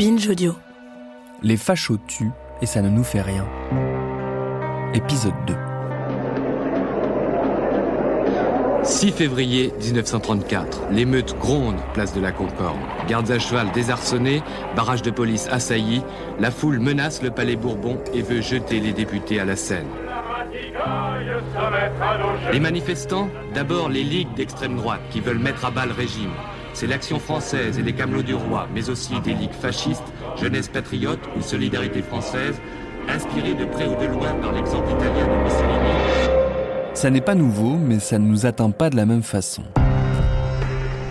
Binge Audio. Les fachos tuent et ça ne nous fait rien. Épisode 2. 6 février 1934, l'émeute gronde, place de la Concorde. Gardes à cheval désarçonnés, barrage de police assailli, la foule menace le palais Bourbon et veut jeter les députés à la Seine. Les manifestants, d'abord les ligues d'extrême droite qui veulent mettre à bas le régime. C'est l'action française et les camelots du roi, mais aussi des ligues fascistes, jeunesse patriote ou solidarité française, inspirées de près ou de loin par l'exemple italien de Mussolini. Ça n'est pas nouveau, mais ça ne nous atteint pas de la même façon.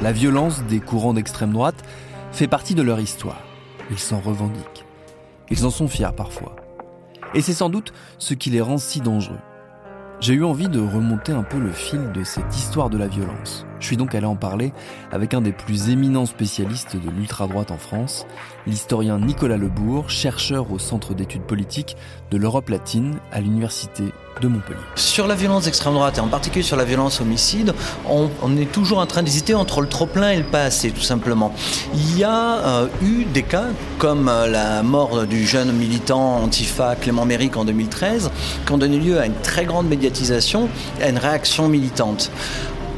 La violence des courants d'extrême droite fait partie de leur histoire. Ils s'en revendiquent. Ils en sont fiers parfois. Et c'est sans doute ce qui les rend si dangereux. J'ai eu envie de remonter un peu le fil de cette histoire de la violence. Je suis donc allé en parler avec un des plus éminents spécialistes de l'ultra-droite en France, l'historien Nicolas Lebourg, chercheur au Centre d'études politiques de l'Europe latine à l'Université de Montpellier. Sur la violence d'extrême droite, et en particulier sur la violence homicide, on, est toujours en train d'hésiter entre le trop-plein et le pas assez, tout simplement. Il y a euh, eu des cas, comme euh, la mort du jeune militant antifa Clément Méric en 2013, qui ont donné lieu à une très grande médiatisation et à une réaction militante.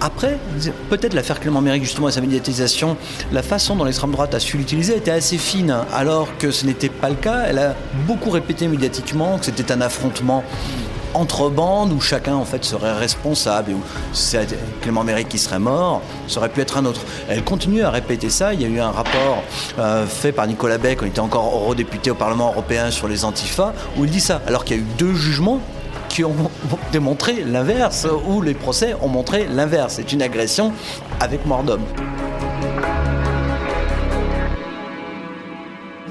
Après, peut-être l'affaire Clément Méric, justement, et sa médiatisation, la façon dont l'extrême droite a su l'utiliser était assez fine, alors que ce n'était pas le cas. Elle a beaucoup répété médiatiquement que c'était un affrontement entre bandes où chacun en fait serait responsable et où Clément Méric qui serait mort, ça aurait pu être un autre. Elle continue à répéter ça. Il y a eu un rapport euh, fait par Nicolas Beck, il était encore eurodéputé au Parlement européen sur les antifas, où il dit ça, alors qu'il y a eu deux jugements qui ont démontré l'inverse, où les procès ont montré l'inverse. C'est une agression avec mort d'homme.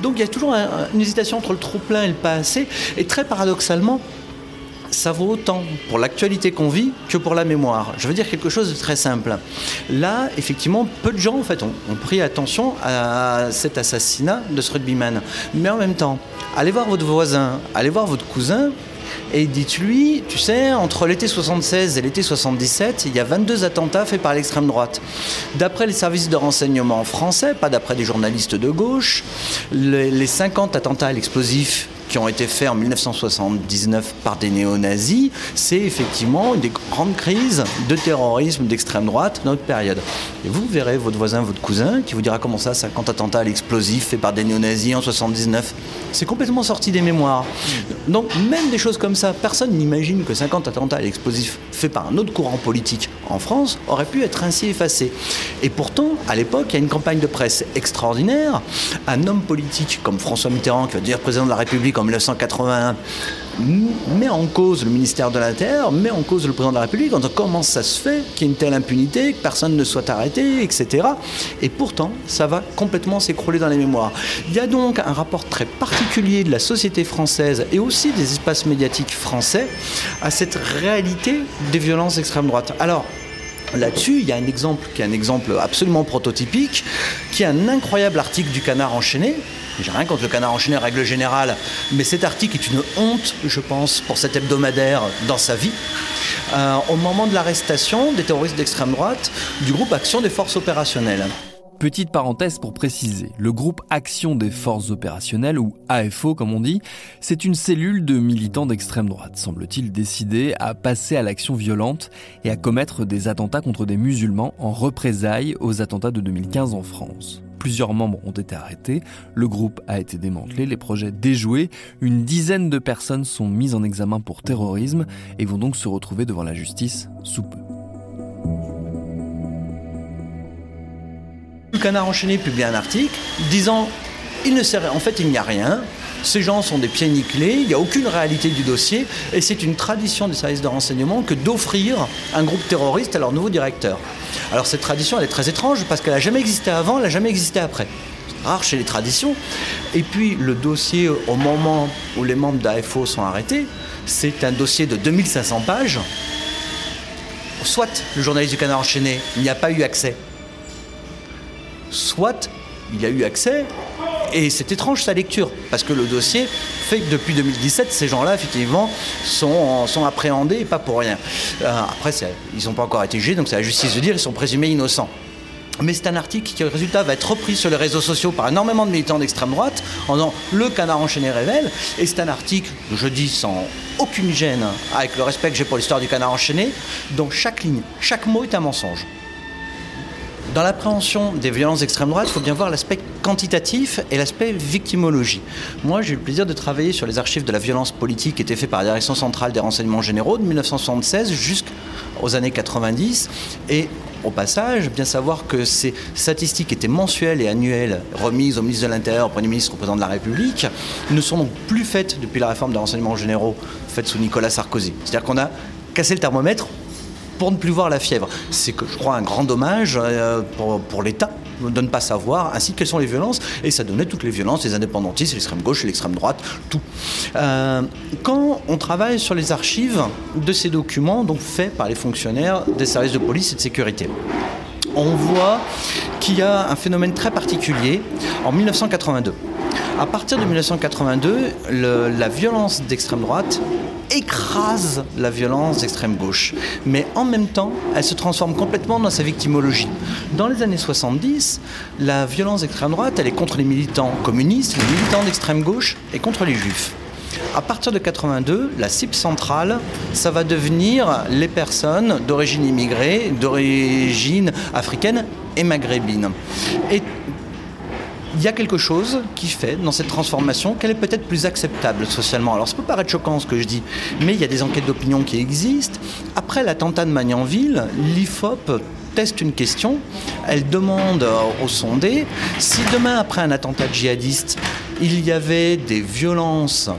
Donc il y a toujours un- une hésitation entre le trop-plein et le pas assez. Et très paradoxalement, ça vaut autant pour l'actualité qu'on vit que pour la mémoire. Je veux dire quelque chose de très simple. Là, effectivement, peu de gens en fait, ont, ont pris attention à cet assassinat de ce rugbyman. Mais en même temps, allez voir votre voisin, allez voir votre cousin. Et dites-lui, tu sais, entre l'été 76 et l'été 77, il y a 22 attentats faits par l'extrême droite. D'après les services de renseignement français, pas d'après des journalistes de gauche, les, les 50 attentats à l'explosif qui ont été faits en 1979 par des néo-nazis, c'est effectivement une des grandes crises de terrorisme d'extrême droite de notre période. Et vous verrez votre voisin, votre cousin, qui vous dira comment ça, 50 attentats à l'explosif faits par des néo-nazis en 79. C'est complètement sorti des mémoires. Donc même des choses comme ça, personne n'imagine que 50 attentats à l'explosif faits par un autre courant politique en France auraient pu être ainsi effacés. Et pourtant, à l'époque, il y a une campagne de presse extraordinaire. Un homme politique comme François Mitterrand, qui va devenir président de la République en 1981, met en cause le ministère de l'Intérieur, met en cause le président de la République en comment ça se fait qu'il y ait une telle impunité, que personne ne soit arrêté, etc. Et pourtant, ça va complètement s'écrouler dans les mémoires. Il y a donc un rapport très particulier de la société française et aussi des espaces médiatiques français à cette réalité des violences d'extrême droite. Alors, Là-dessus, il y a un exemple qui est un exemple absolument prototypique, qui est un incroyable article du Canard enchaîné. J'ai rien contre le Canard enchaîné, règle générale, mais cet article est une honte, je pense, pour cet hebdomadaire dans sa vie. Euh, au moment de l'arrestation des terroristes d'extrême droite du groupe Action des Forces Opérationnelles. Petite parenthèse pour préciser, le groupe Action des Forces Opérationnelles, ou AFO comme on dit, c'est une cellule de militants d'extrême droite, semble-t-il décidés à passer à l'action violente et à commettre des attentats contre des musulmans en représailles aux attentats de 2015 en France. Plusieurs membres ont été arrêtés, le groupe a été démantelé, les projets déjoués, une dizaine de personnes sont mises en examen pour terrorisme et vont donc se retrouver devant la justice sous peu. Le Canard enchaîné publie un article disant il ne sert, en fait il n'y a rien. Ces gens sont des pieds nickelés, il n'y a aucune réalité du dossier, et c'est une tradition des services de renseignement que d'offrir un groupe terroriste à leur nouveau directeur. Alors cette tradition, elle est très étrange parce qu'elle n'a jamais existé avant, elle n'a jamais existé après. C'est rare chez les traditions. Et puis le dossier, au moment où les membres d'AFO sont arrêtés, c'est un dossier de 2500 pages. Soit le journaliste du Canard enchaîné n'y a pas eu accès, soit il a eu accès, et c'est étrange sa lecture, parce que le dossier fait que depuis 2017, ces gens-là, effectivement, sont, appréhendés, et pas pour rien. Euh, après, ils n'ont pas encore été jugés, donc c'est la justice de dire, ils sont présumés innocents. Mais c'est un article qui, résultat, va être repris sur les réseaux sociaux par énormément de militants d'extrême droite, en disant le canard enchaîné révèle. Et c'est un article, je dis sans aucune gêne, avec le respect que j'ai pour l'histoire du canard enchaîné, dont chaque ligne, chaque mot est un mensonge. Dans l'appréhension des violences d'extrême droite, il faut bien voir l'aspect quantitatif et l'aspect victimologie. Moi, j'ai eu le plaisir de travailler sur les archives de la violence politique qui étaient faites par la Direction centrale des renseignements généraux de 1976 jusqu'aux années 90. Et au passage, bien savoir que ces statistiques étaient mensuelles et annuelles remises au ministre de l'Intérieur, au Premier ministre, au Président de la République, ne sont donc plus faites depuis la réforme des renseignements généraux faite sous Nicolas Sarkozy. C'est-à-dire qu'on a cassé le thermomètre pour ne plus voir la fièvre. C'est que je crois un grand dommage euh, pour, l'État de ne pas savoir, ainsi quelles sont les violences, et ça donnait toutes les violences, les indépendantistes, l'extrême gauche, l'extrême droite, tout. Euh, quand on travaille sur les archives de ces documents, donc faits par les fonctionnaires des services de police et de sécurité, on voit qu'il y a un phénomène très particulier en 1982. À partir de 1982, la violence d'extrême droite écrase la violence d'extrême gauche. Mais en même temps, elle se transforme complètement dans sa victimologie. Dans les années 70, la violence d'extrême droite, elle est contre les militants communistes, les militants d'extrême gauche et contre les juifs. À partir de 82, la cible centrale, ça va devenir les personnes d'origine immigrée, d'origine africaine et maghrébine. Il y a quelque chose qui fait dans cette transformation qu'elle est peut-être plus acceptable socialement. Alors ça peut paraître choquant ce que je dis, mais il y a des enquêtes d'opinion qui existent. Après l'attentat de Magnanville, l'IFOP teste une question, elle demande aux sondés si demain après un attentat djihadiste, il y avait des violences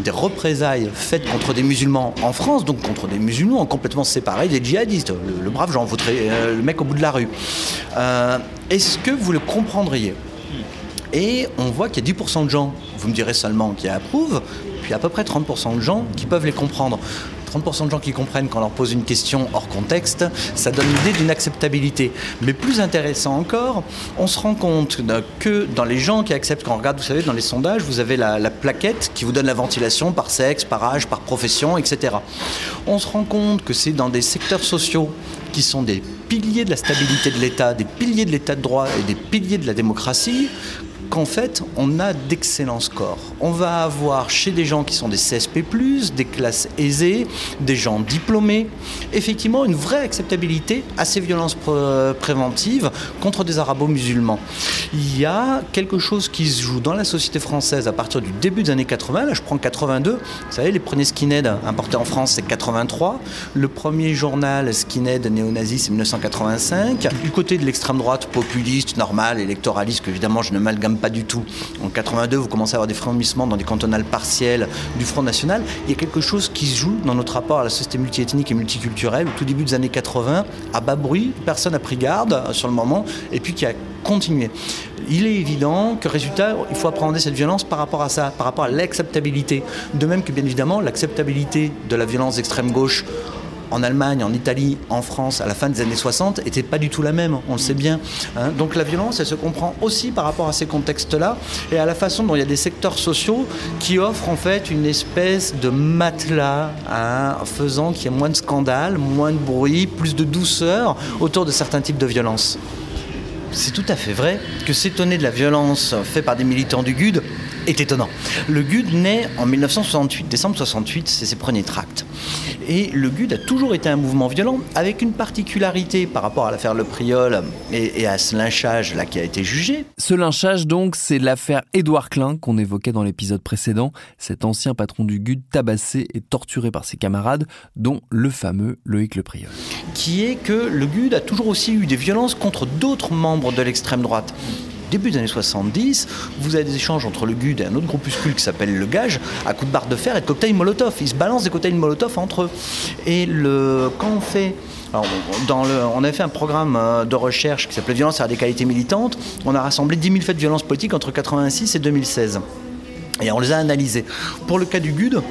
des représailles faites contre des musulmans en France, donc contre des musulmans complètement séparés des djihadistes, le, brave Jean euh, le mec au bout de la rue. Euh, est-ce que vous le comprendriez? Et on voit qu'il y a 10% de gens, vous me direz seulement, qui approuvent, puis à peu près 30% de gens qui peuvent les comprendre. 30% de gens qui comprennent quand on leur pose une question hors contexte, ça donne l'idée d'une acceptabilité. Mais plus intéressant encore, on se rend compte que dans les gens qui acceptent, quand on regarde, vous savez, dans les sondages, vous avez la, la plaquette qui vous donne la ventilation par sexe, par âge, par profession, etc. On se rend compte que c'est dans des secteurs sociaux qui sont des piliers de la stabilité de l'État, des piliers de l'État de droit et des piliers de la démocratie qu'en fait, on a d'excellents scores. On va avoir chez des gens qui sont des CSP, des classes aisées, des gens diplômés, effectivement une vraie acceptabilité à ces violences préventives contre des arabo-musulmans. Il y a quelque chose qui se joue dans la société française à partir du début des années 80. Là, je prends 82. Vous savez, les premiers skinheads importés en France, c'est 83. Le premier journal skinhead néo-nazi, c'est 1985. Du côté de l'extrême droite populiste, normal, électoraliste, que évidemment je ne m'amalgame pas du tout. En 82, vous commencez à avoir des frémissements dans des cantonales partielles du Front National. Il y a quelque chose qui se joue dans notre rapport à la société multiethnique et multiculturelle au tout début des années 80, à bas bruit, personne n'a pris garde sur le moment, et puis qui a continué. Il est évident que, résultat, il faut appréhender cette violence par rapport à ça, par rapport à l'acceptabilité. De même que, bien évidemment, l'acceptabilité de la violence d'extrême gauche en Allemagne, en Italie, en France, à la fin des années 60, n'était pas du tout la même, on le sait bien. hein. Donc la violence, elle se comprend aussi par rapport à ces contextes-là et à la façon dont il y a des secteurs sociaux qui offrent en fait une espèce de matelas hein, faisant qu'il y ait moins de scandales, moins de bruit, plus de douceur autour de certains types de violences. C'est tout à fait vrai que s'étonner de la violence faite par des militants du GUD est étonnant. Le GUD naît en 1968, décembre 68, c'est ses premiers tracts. Et le GUD a toujours été un mouvement violent, avec une particularité par rapport à l'affaire Le Priol et, et à ce lynchage là qui a été jugé. Ce lynchage, donc, c'est l'affaire Édouard Klein qu'on évoquait dans l'épisode précédent, cet ancien patron du GUD tabassé et torturé par ses camarades, dont le fameux Loïc Le Priol. qui est que le GUD a toujours aussi eu des violences contre d'autres membres de l'extrême droite. Début des années 70, vous avez des échanges entre le GUD et un autre groupuscule qui s'appelle le Gage, à coups de barre de fer et de cocktails Molotov. Ils se balancent des cocktails Molotov entre eux. Et le, quand on fait on a fait un programme euh, de recherche qui s'appelait Violence et radicalité militante. On a rassemblé 10 000 faits de violence politique entre 86 et 2016. Et on les a analysés. Pour le cas du GUD,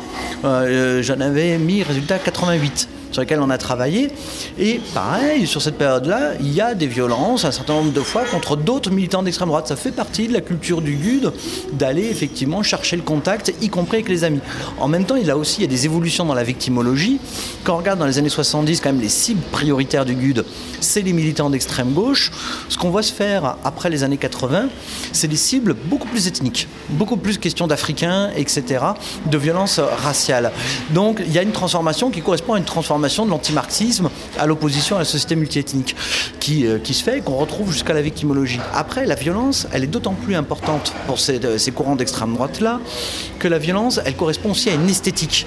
euh, j'en avais mis résultat 88 sur lesquels on a travaillé. Et pareil, sur cette période-là, il y a des violences un certain nombre de fois contre d'autres militants d'extrême droite. Ça fait partie de la culture du GUD d'aller effectivement chercher le contact, y compris avec les amis. En même temps, il y a aussi il y a des évolutions dans la victimologie. Quand on regarde dans les années 70, quand même, les cibles prioritaires du GUD, c'est les militants d'extrême gauche. Ce qu'on voit se faire après les années 80, c'est des cibles beaucoup plus ethniques, beaucoup plus question d'Africains, etc., de violences raciales. Donc il y a une transformation qui correspond à une transformation de l'antimarxisme à l'opposition à la société multiethnique qui, euh, qui se fait et qu'on retrouve jusqu'à la victimologie. Après, la violence, elle est d'autant plus importante pour ces, euh, ces courants d'extrême droite-là que la violence, elle correspond aussi à une esthétique.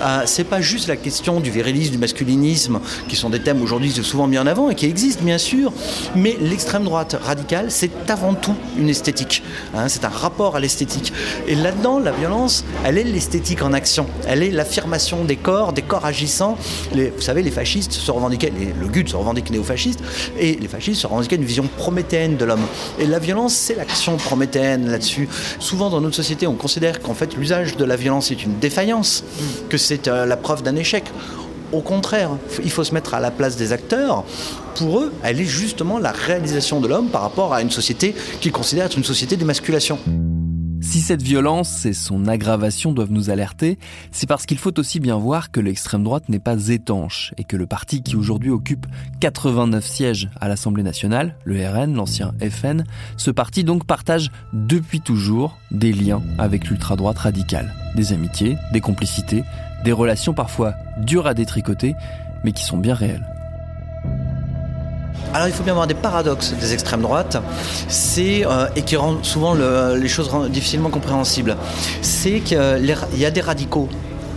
Euh, c'est pas juste la question du virilisme, du masculinisme, qui sont des thèmes aujourd'hui souvent mis en avant et qui existent bien sûr, mais l'extrême droite radicale, c'est avant tout une esthétique. hein, c'est un rapport à l'esthétique. Et là-dedans, la violence, elle est l'esthétique en action. Elle est l'affirmation des corps, des corps agissants. Les- vous savez, les fascistes se revendiquaient, les- le GUD se revendique néo-fasciste, et les fascistes se revendiquaient une vision prométhéenne de l'homme. Et la violence, c'est l'action prométhéenne là-dessus. Souvent dans notre société, on considère qu'en fait l'usage de la violence est une défaillance, que c'est euh, la preuve d'un échec. Au contraire, il faut se mettre à la place des acteurs. Pour eux, elle est justement la réalisation de l'homme par rapport à une société qu'ils considèrent être une société d'émasculation. Si cette violence et son aggravation doivent nous alerter, c'est parce qu'il faut aussi bien voir que l'extrême droite n'est pas étanche et que le parti qui aujourd'hui occupe 89 sièges à l'Assemblée nationale, le RN, l'ancien FN, ce parti donc partage depuis toujours des liens avec l'ultra-droite radicale. Des amitiés, des complicités, des relations parfois dures à détricoter, mais qui sont bien réelles. Alors il faut bien voir des paradoxes des extrêmes droites, c'est euh, et qui rendent souvent le- les choses difficilement compréhensibles. C'est qu'il y a des radicaux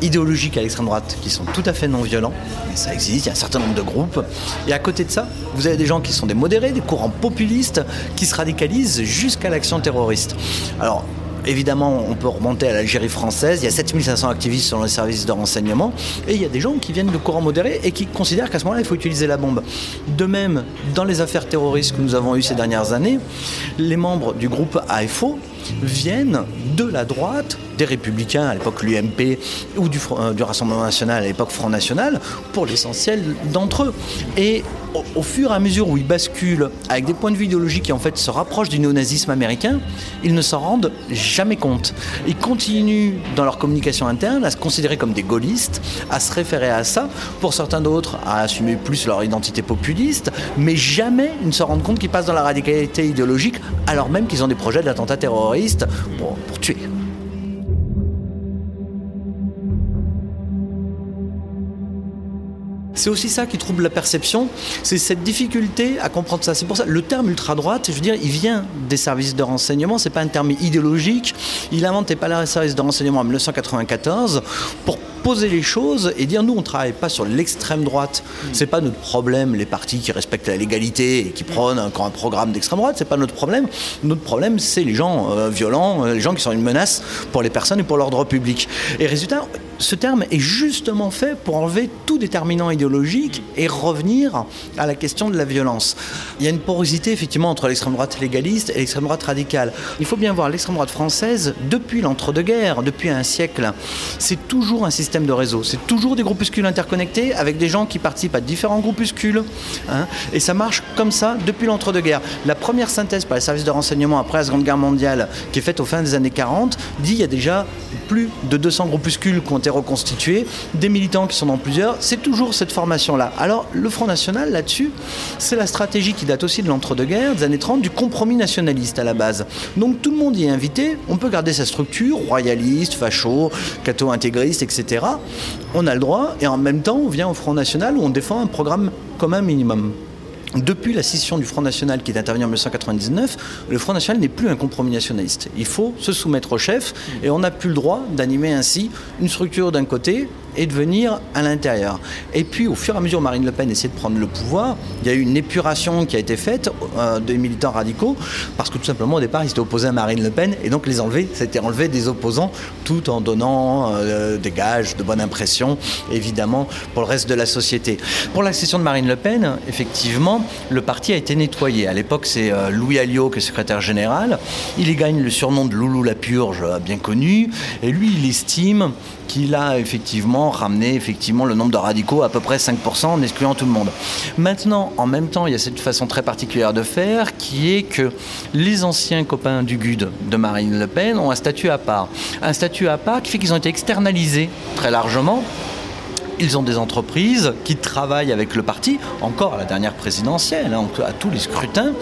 idéologiques à l'extrême droite qui sont tout à fait non violents, mais ça existe, il y a un certain nombre de groupes. Et à côté de ça, vous avez des gens qui sont des modérés, des courants populistes qui se radicalisent jusqu'à l'action terroriste. Évidemment, on peut remonter à l'Algérie française. Il y a 7500 activistes sur les services de renseignement. Et il y a des gens qui viennent de courants modérés et qui considèrent qu'à ce moment-là, il faut utiliser la bombe. De même, dans les affaires terroristes que nous avons eues ces dernières années, les membres du groupe AFO viennent de la droite, des républicains, à l'époque l'UMP, ou euh, du Rassemblement national, à l'époque Front National, pour l'essentiel d'entre eux. Et au, au fur et à mesure où ils basculent avec des points de vue idéologiques qui en fait se rapprochent du néonazisme américain, ils ne s'en rendent jamais compte. Ils continuent dans leur communication interne à se considérer comme des gaullistes, à se référer à ça, pour certains d'autres à assumer plus leur identité populiste, mais jamais ils ne se rendent compte qu'ils passent dans la radicalité idéologique alors même qu'ils ont des projets d'attentats terroristes pour, tuer. C'est aussi ça qui trouble la perception, c'est cette difficulté à comprendre ça. C'est pour ça le terme ultra-droite, je veux dire, il vient des services de renseignement, c'est pas un terme idéologique. Il inventé pas les services de renseignement en 1994 pour poser les choses et dire nous on travaille pas sur l'extrême droite. C'est pas notre problème les partis qui respectent la légalité et qui prônent encore un programme d'extrême droite, c'est pas notre problème. Notre problème c'est les gens euh, violents, euh, les gens qui sont une menace pour les personnes et pour l'ordre public. Et résultat, ce terme est justement fait pour enlever tout déterminant idéologique et revenir à la question de la violence. Il y a une porosité effectivement entre l'extrême droite légaliste et l'extrême droite radicale. Il faut bien voir l'extrême droite française depuis l'entre-deux-guerres, depuis un siècle. C'est toujours un système de réseau, c'est toujours des groupuscules interconnectés avec des gens qui participent à différents groupuscules. Hein, et ça marche comme ça depuis l'entre-deux-guerres. La première synthèse par les services de renseignement après la Seconde Guerre mondiale, qui est faite au fin des années 40, dit qu'il y a déjà plus de 200 groupuscules qui ont été reconstitués, des militants qui sont dans plusieurs. C'est toujours cette formation-là. Alors, le Front National, là-dessus, c'est la stratégie qui date aussi de l'entre-deux-guerres, des années 30, du compromis nationaliste à la base. Donc, tout le monde y est invité. On peut garder sa structure, royaliste, facho, catho-intégriste, etc. On a le droit, et en même temps, on vient au Front National où on défend un programme commun minimum. Depuis la scission du Front National qui est intervenue en 1999, le Front National n'est plus un compromis nationaliste. Il faut se soumettre au chef et on n'a plus le droit d'animer ainsi une structure d'un côté et de venir à l'intérieur. Et puis, au fur et à mesure, Marine Le Pen essaie de prendre le pouvoir. Il y a eu une épuration qui a été faite euh, des militants radicaux, parce que tout simplement, au départ, ils étaient opposés à Marine Le Pen, et donc les enlever, c'était enlever des opposants, tout en donnant euh, des gages de bonne impression, évidemment, pour le reste de la société. Pour l'accession de Marine Le Pen, effectivement, le parti a été nettoyé. À l'époque, c'est euh, Louis Alliot qui est secrétaire général. Il y gagne le surnom de Loulou la Purge, bien connu, et lui, il estime qu'il a effectivement ramené effectivement le nombre de radicaux à peu près 5% en excluant tout le monde. Maintenant, en même temps, il y a cette façon très particulière de faire qui est que les anciens copains du GUD de Marine Le Pen ont un statut à part. Un statut à part qui fait qu'ils ont été externalisés très largement ils ont des entreprises qui travaillent avec le parti, encore à la dernière présidentielle, hein, à tous les scrutins.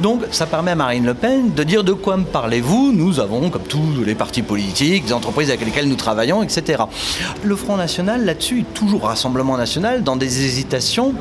Donc ça permet à Marine Le Pen de dire de quoi me parlez-vous Nous avons, comme tous les partis politiques, des entreprises avec lesquelles nous travaillons, etc. Le Front National, là-dessus, toujours Rassemblement National, dans des hésitations.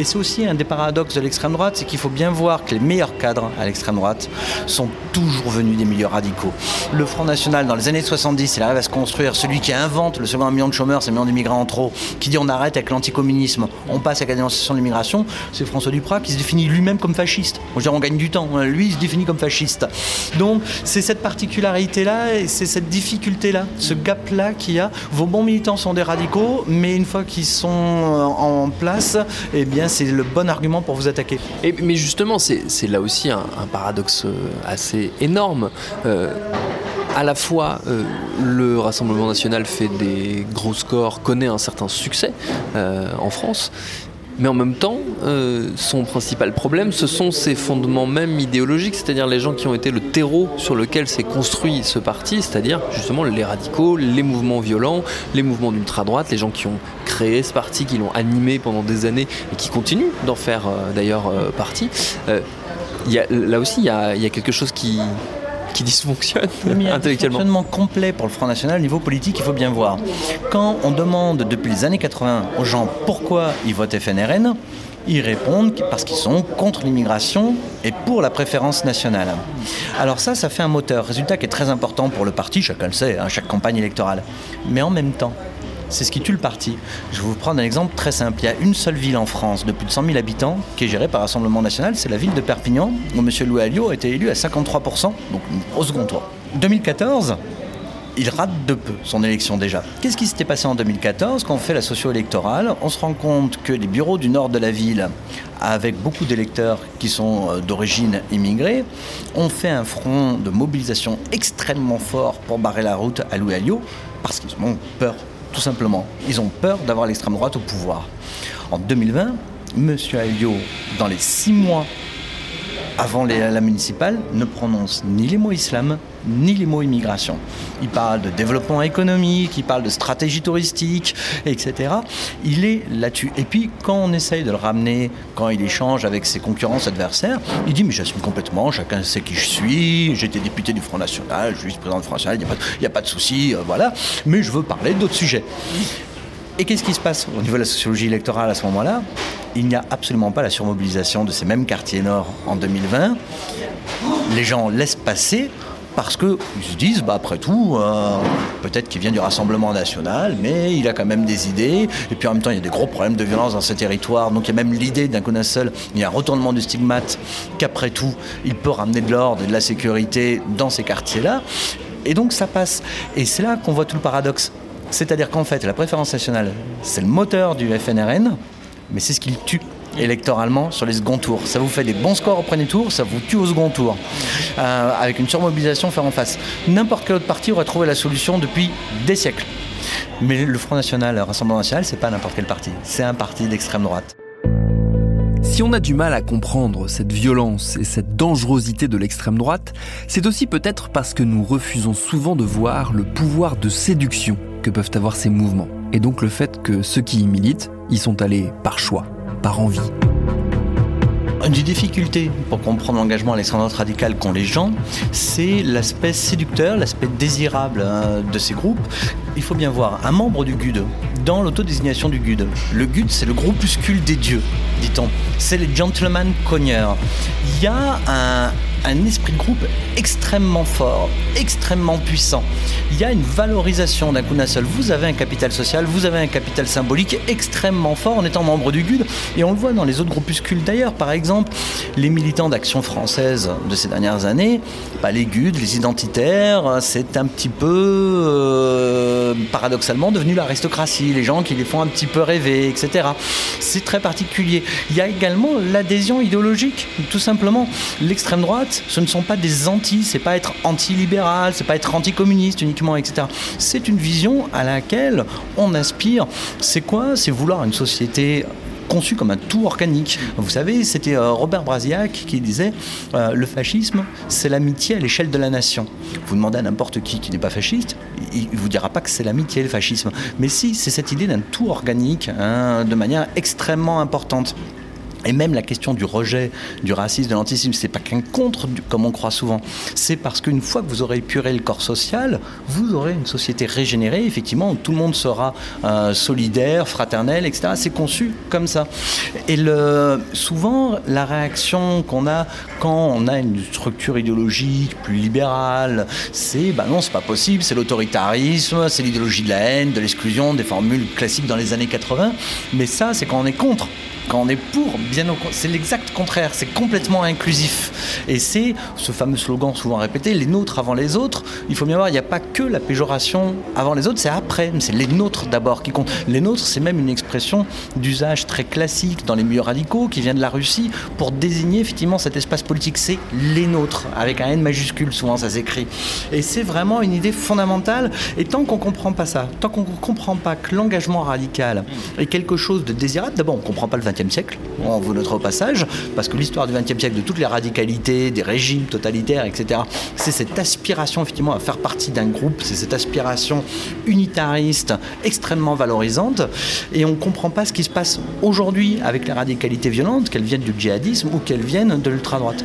Et c'est aussi un des paradoxes de l'extrême droite, c'est qu'il faut bien voir que les meilleurs cadres à l'extrême droite sont toujours venus des milieux radicaux. Le Front National, dans les années 70, il arrive à se construire. Celui qui invente le second million de chômeurs, c'est le million d'immigrants en trop, qui dit on arrête avec l'anticommunisme, on passe avec la dénonciation de l'immigration, c'est François Duprat qui se définit lui-même comme fasciste. On, dire, on gagne du temps, lui il se définit comme fasciste. Donc c'est cette particularité-là et c'est cette difficulté-là, ce gap-là qu'il y a. Vos bons militants sont des radicaux, mais une fois qu'ils sont en place, eh bien c'est le bon argument pour vous attaquer. Mais justement, c'est là aussi un, paradoxe euh, assez énorme. Euh, à la fois, euh, le Rassemblement national fait des gros scores, connaît un certain succès en France, mais en même temps, euh, son principal problème, ce sont ses fondements même idéologiques, c'est-à-dire les gens qui ont été le terreau sur lequel s'est construit ce parti, c'est-à-dire justement les radicaux, les mouvements violents, les mouvements d'ultra-droite, les gens qui ont créé ce parti, qui l'ont animé pendant des années et qui continuent d'en faire euh, d'ailleurs euh, partie. là aussi, il y a quelque chose qui, qui dysfonctionne a Un fonctionnement complet pour le Front National au niveau politique, il faut bien voir. Quand on demande depuis les années 80 aux gens pourquoi ils votent FNRN, ils répondent parce qu'ils sont contre l'immigration et pour la préférence nationale. Alors ça, ça fait un moteur, résultat qui est très important pour le parti, chacun le sait, à hein, chaque campagne électorale. Mais en même temps, c'est ce qui tue le parti. Je vais vous prendre un exemple très simple. Il y a une seule ville en France de plus de 100 000 habitants qui est gérée par Rassemblement National, c'est la ville de Perpignan, où M. Louis Alliot a été élu à 53%, donc au second tour. 2014, il rate de peu son élection déjà. Qu'est-ce qui s'était passé en 2014 quand on fait la socio-électorale On se rend compte que les bureaux du nord de la ville, avec beaucoup d'électeurs qui sont euh, d'origine immigrée, ont fait un front de mobilisation extrêmement fort pour barrer la route à Louis Alliot parce qu'ils ont peur tout simplement. Ils ont peur d'avoir l'extrême droite au pouvoir. En 2020, M. Alliot, dans les six mois avant la municipale, ne prononce ni les mots islam, ni les mots immigration. Il parle de développement économique, il parle de stratégie touristique, etc. Il est là-dessus. Et puis, quand on essaye de le ramener, quand il échange avec ses concurrents adversaires, il dit Mais j'assume complètement, chacun sait qui je suis, j'étais député du Front National, je suis vice-président du Front National, il n'y a, pas de souci, euh, voilà. Mais je veux parler d'autres sujets. Et qu'est-ce qui se passe au niveau de la sociologie électorale à ce moment-là? Il n'y a absolument pas la surmobilisation de ces mêmes quartiers nord en 2020. Les gens laissent passer parce qu'ils se disent, bah, après tout, euh, peut-être qu'il vient du Rassemblement national, mais il a quand même des idées. Et puis en même temps, il y a des gros problèmes de violence dans ce territoire. Donc il y a même l'idée d'un coup seul, il y a un retournement du stigmate, qu'après tout, il peut ramener de l'ordre et de la sécurité dans ces quartiers-là. Et donc ça passe. Et c'est là qu'on voit tout le paradoxe C'est-à-dire qu'en fait, la préférence nationale, c'est le moteur du FNRN, mais c'est ce qu'il tue électoralement sur les seconds tours. Ça vous fait des bons scores au premier tour, ça vous tue au second tour, euh, avec une surmobilisation faire en face. N'importe quel autre parti aurait trouvé la solution depuis des siècles. Mais le Front National, le Rassemblement National, c'est pas n'importe quel parti, c'est un parti d'extrême droite. Si on a du mal à comprendre cette violence et cette dangerosité de l'extrême droite, c'est aussi peut-être parce que nous refusons souvent de voir le pouvoir de séduction que peuvent avoir ces mouvements, et donc le fait que ceux qui y militent y sont allés par choix par envie. Une des difficultés pour comprendre l'engagement à l'extrême radicale qu'ont les gens, c'est l'aspect séducteur, l'aspect désirable hein, de ces groupes. Il faut bien voir un membre du GUD dans l'autodésignation du GUD. Le GUD, c'est le groupuscule des dieux, dit-on. C'est les gentlemen cogneurs. Il y a un, un esprit de groupe extrêmement fort, extrêmement puissant. Il y a une valorisation d'un coup d'un seul. Vous avez un capital social, vous avez un capital symbolique extrêmement fort en étant membre du GUD. Et on le voit dans les autres groupuscules d'ailleurs. Par exemple, les militants d'Action française de ces dernières années, bah, les GUD, les identitaires, c'est un petit peu euh, paradoxalement devenu l'aristocratie, les gens qui les font un petit peu rêver, etc. C'est très particulier. Il y a également l'adhésion idéologique, tout simplement. L'extrême droite ce ne sont pas des anti, c'est pas être anti-libéral, c'est pas être anti-communiste uniquement, etc. C'est une vision à laquelle on aspire. C'est quoi? C'est vouloir une société conçue comme un tout organique. Vous savez, c'était euh, Robert Brasiac qui disait euh, le fascisme, c'est l'amitié à l'échelle de la nation. Vous demandez à n'importe qui qui n'est pas fasciste, il vous dira pas que c'est l'amitié le fascisme. Mais si, c'est cette idée d'un tout organique, hein, de manière extrêmement importante. Et même la question du rejet, du racisme, de l'antisémitisme, c'est pas qu'un contre, comme on croit souvent. C'est parce qu'une fois que vous aurez épuré le corps social, vous aurez une société régénérée, effectivement, où tout le monde sera euh, solidaire, fraternel, etc. C'est conçu comme ça. Et souvent, la réaction qu'on a quand on a une structure idéologique plus libérale, c'est bah non, c'est pas possible, c'est l'autoritarisme, c'est l'idéologie de la haine, de l'exclusion, des formules classiques dans les années 80. Mais ça, c'est quand on est contre. Quand on est pour, bien au c'est l'exact contraire, c'est complètement inclusif. Et c'est ce fameux slogan souvent répété, les nôtres avant les autres. Il faut bien voir, il n'y a pas que la péjoration avant les autres, c'est après, c'est les nôtres d'abord qui comptent. Les nôtres, c'est même une d'usage très classique dans les milieux radicaux qui vient de la Russie pour désigner effectivement cet espace politique. C'est les nôtres, avec un N majuscule, souvent ça s'écrit. Et c'est vraiment une idée fondamentale. Et tant qu'on ne comprend pas ça, tant qu'on ne comprend pas que l'engagement radical est quelque chose de désirable, d'abord on ne comprend pas le XXe siècle, on vous notre passage, parce que l'histoire du XXe siècle, de toutes les radicalités, des régimes totalitaires, etc., c'est cette aspiration effectivement à faire partie d'un groupe, c'est cette aspiration unitariste extrêmement valorisante, et on comprend pas ce qui se passe aujourd'hui avec les radicalités violentes, qu'elles viennent du djihadisme ou qu'elles viennent de l'ultra-droite.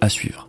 À suivre.